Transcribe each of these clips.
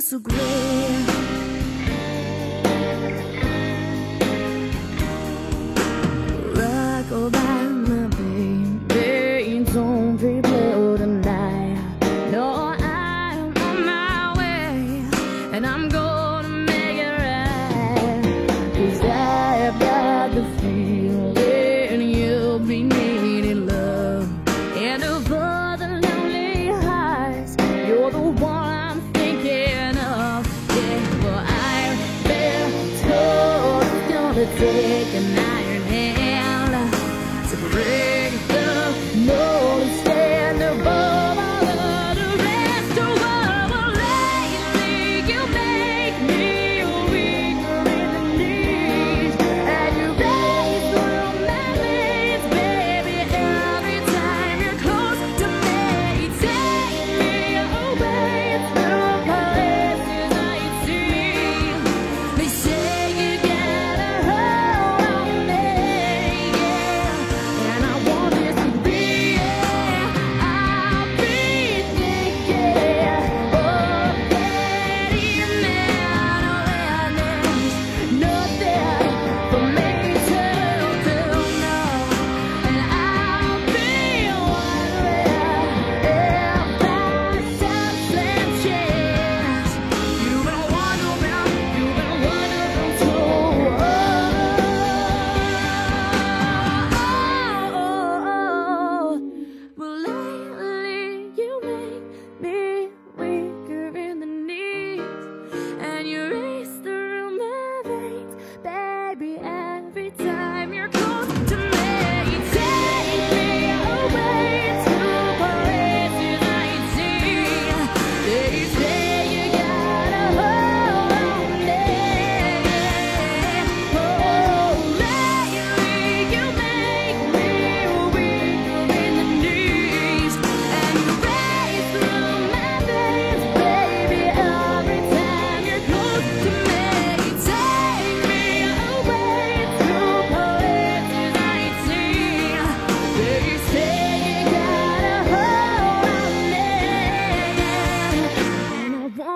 disagree. It's gonna take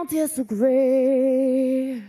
disagree.